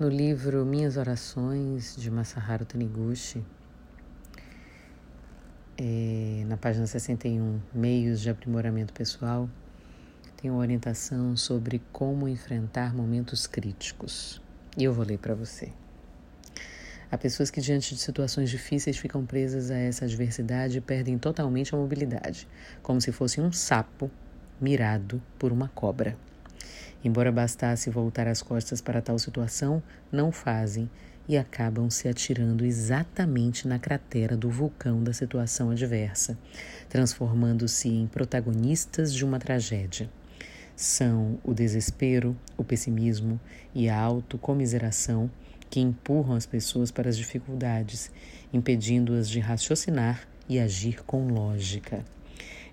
No livro Minhas Orações, de Masaharu Taniguchi, é, na página 61, Meios de Aprimoramento Pessoal, tem uma orientação sobre como enfrentar momentos críticos. E eu vou ler para você. Há pessoas que, diante de situações difíceis, ficam presas a essa adversidade e perdem totalmente a mobilidade, como se fosse um sapo mirado por uma cobra. Embora bastasse voltar as costas para tal situação, não fazem e acabam se atirando exatamente na cratera do vulcão da situação adversa, transformando-se em protagonistas de uma tragédia. São o desespero, o pessimismo e a autocomiseração que empurram as pessoas para as dificuldades, impedindo-as de raciocinar e agir com lógica.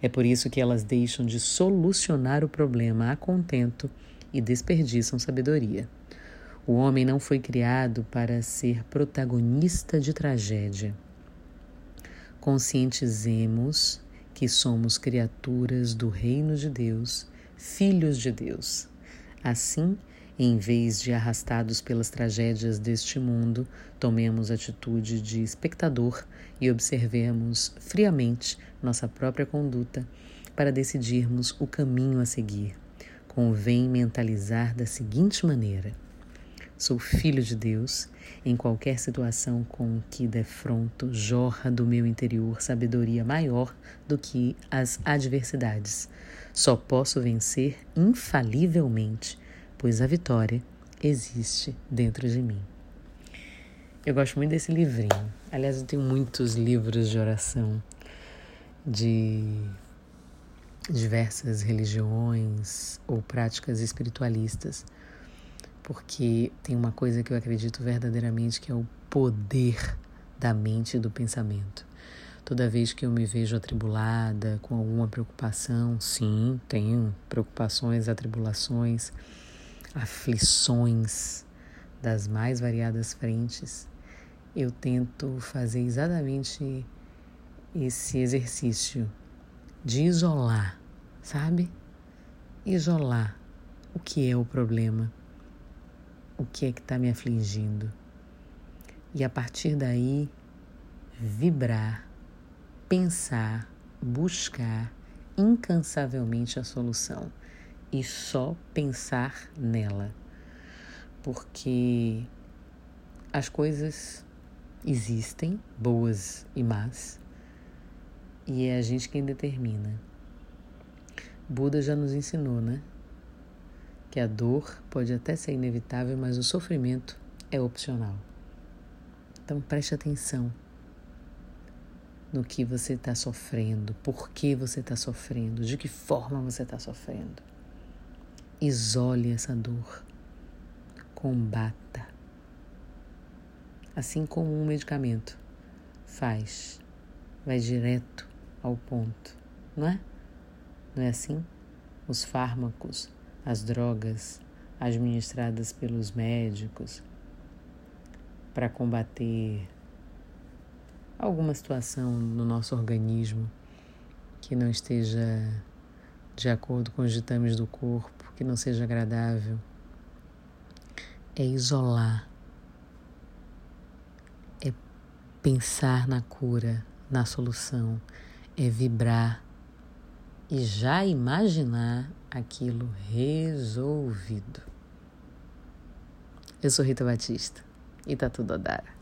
É por isso que elas deixam de solucionar o problema a contento e desperdiçam sabedoria. O homem não foi criado para ser protagonista de tragédia. Conscientizemos que somos criaturas do reino de Deus, filhos de Deus. Assim, em vez de arrastados pelas tragédias deste mundo, tomemos atitude de espectador e observemos friamente nossa própria conduta para decidirmos o caminho a seguir convém mentalizar da seguinte maneira: Sou filho de Deus, em qualquer situação com que defronto, jorra do meu interior sabedoria maior do que as adversidades. Só posso vencer infalivelmente, pois a vitória existe dentro de mim. Eu gosto muito desse livrinho. Aliás, eu tenho muitos livros de oração de diversas religiões ou práticas espiritualistas, porque tem uma coisa que eu acredito verdadeiramente que é o poder da mente e do pensamento. Toda vez que eu me vejo atribulada, com alguma preocupação, sim, tenho preocupações, atribulações, aflições das mais variadas frentes, eu tento fazer exatamente esse exercício de isolar, sabe? Isolar o que é o problema, o que é que está me afligindo. E a partir daí, vibrar, pensar, buscar incansavelmente a solução e só pensar nela. Porque as coisas existem, boas e más, e é a gente quem determina. Buda já nos ensinou, né? Que a dor pode até ser inevitável, mas o sofrimento é opcional. Então preste atenção no que você está sofrendo, por que você está sofrendo, de que forma você está sofrendo. Isole essa dor, combata. Assim como um medicamento faz, vai direto ao ponto, não é? Não é assim? Os fármacos, as drogas administradas pelos médicos para combater alguma situação no nosso organismo que não esteja de acordo com os ditames do corpo, que não seja agradável, é isolar, é pensar na cura, na solução, é vibrar e já imaginar aquilo resolvido. Eu sou Rita Batista e tá tudo a dar.